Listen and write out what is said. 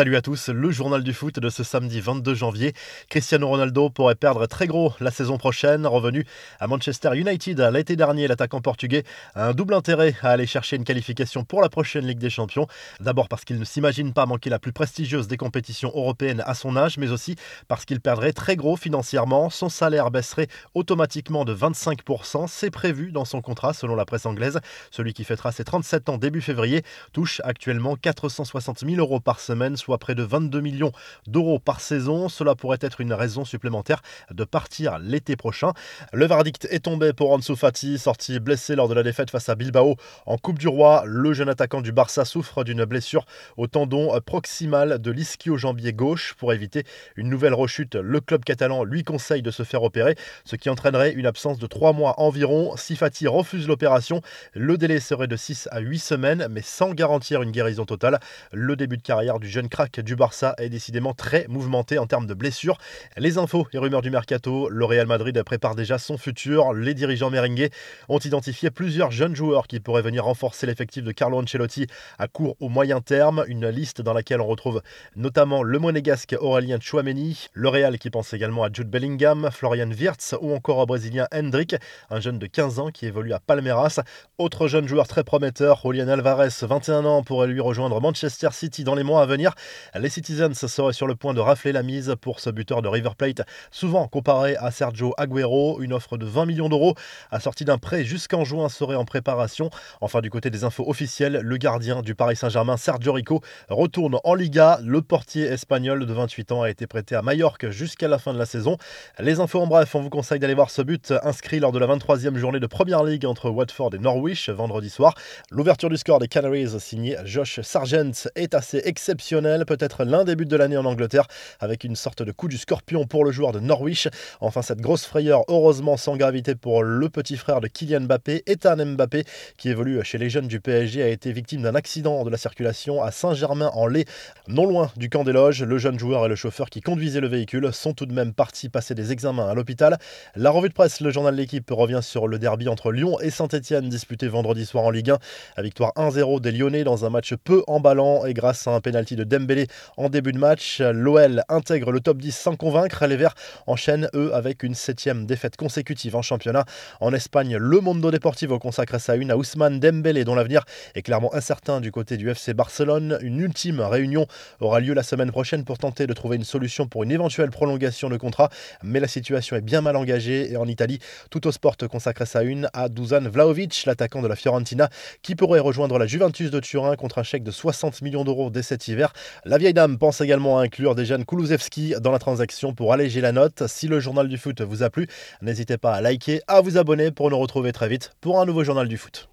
Salut à tous, le journal du foot de ce samedi 22 janvier. Cristiano Ronaldo pourrait perdre très gros la saison prochaine. Revenu à Manchester United l'été dernier, l'attaquant portugais a un double intérêt à aller chercher une qualification pour la prochaine Ligue des Champions. D'abord parce qu'il ne s'imagine pas manquer la plus prestigieuse des compétitions européennes à son âge, mais aussi parce qu'il perdrait très gros financièrement. Son salaire baisserait automatiquement de 25%. C'est prévu dans son contrat selon la presse anglaise. Celui qui fêtera ses 37 ans début février touche actuellement 460 000 euros par semaine soit près de 22 millions d'euros par saison. Cela pourrait être une raison supplémentaire de partir l'été prochain. Le verdict est tombé pour Ansu Fati, sorti blessé lors de la défaite face à Bilbao en Coupe du Roi. Le jeune attaquant du Barça souffre d'une blessure au tendon proximal de l'ischio-jambier gauche. Pour éviter une nouvelle rechute, le club catalan lui conseille de se faire opérer, ce qui entraînerait une absence de 3 mois environ. Si Fati refuse l'opération, le délai serait de 6 à 8 semaines, mais sans garantir une guérison totale. Le début de carrière du jeune du Barça est décidément très mouvementé en termes de blessures. Les infos et rumeurs du mercato, le Real Madrid prépare déjà son futur. Les dirigeants merengues ont identifié plusieurs jeunes joueurs qui pourraient venir renforcer l'effectif de Carlo Ancelotti à court ou moyen terme. Une liste dans laquelle on retrouve notamment le monégasque Aurélien Chouameni, le Real qui pense également à Jude Bellingham, Florian Wirtz ou encore au Brésilien Hendrik, un jeune de 15 ans qui évolue à Palmeiras. Autre jeune joueur très prometteur, Julian Alvarez, 21 ans, pourrait lui rejoindre Manchester City dans les mois à venir. Les Citizens seraient sur le point de rafler la mise pour ce buteur de River Plate, souvent comparé à Sergio Aguero. Une offre de 20 millions d'euros, assortie d'un prêt jusqu'en juin, serait en préparation. Enfin, du côté des infos officielles, le gardien du Paris Saint-Germain, Sergio Rico, retourne en Liga. Le portier espagnol de 28 ans a été prêté à Majorque jusqu'à la fin de la saison. Les infos en bref, on vous conseille d'aller voir ce but inscrit lors de la 23e journée de Première Ligue entre Watford et Norwich vendredi soir. L'ouverture du score des Canaries, signé Josh Sargent, est assez exceptionnelle peut-être l'un des buts de l'année en Angleterre, avec une sorte de coup du scorpion pour le joueur de Norwich. Enfin, cette grosse frayeur, heureusement sans gravité pour le petit frère de Kylian Mbappé, Ethan Mbappé, qui évolue chez les jeunes du PSG, a été victime d'un accident de la circulation à Saint-Germain-en-Laye, non loin du camp des loges. Le jeune joueur et le chauffeur qui conduisait le véhicule sont tout de même partis passer des examens à l'hôpital. La revue de presse, le journal de l'équipe, revient sur le derby entre Lyon et Saint-Etienne disputé vendredi soir en Ligue 1. La victoire 1-0 des Lyonnais dans un match peu emballant et grâce à un pénalty de Dembélé en début de match. L'OL intègre le top 10 sans convaincre. Les Verts enchaînent, eux, avec une septième défaite consécutive en championnat. En Espagne, le Mondo Deportivo consacre sa une à Ousmane Dembélé, dont l'avenir est clairement incertain du côté du FC Barcelone. Une ultime réunion aura lieu la semaine prochaine pour tenter de trouver une solution pour une éventuelle prolongation de contrat. Mais la situation est bien mal engagée et en Italie, tout au sport consacre sa une à Dusan Vlaovic, l'attaquant de la Fiorentina, qui pourrait rejoindre la Juventus de Turin contre un chèque de 60 millions d'euros dès cet hiver. La vieille dame pense également à inclure Dejan Kulusevski dans la transaction pour alléger la note. Si le journal du foot vous a plu, n'hésitez pas à liker, à vous abonner pour nous retrouver très vite pour un nouveau journal du foot.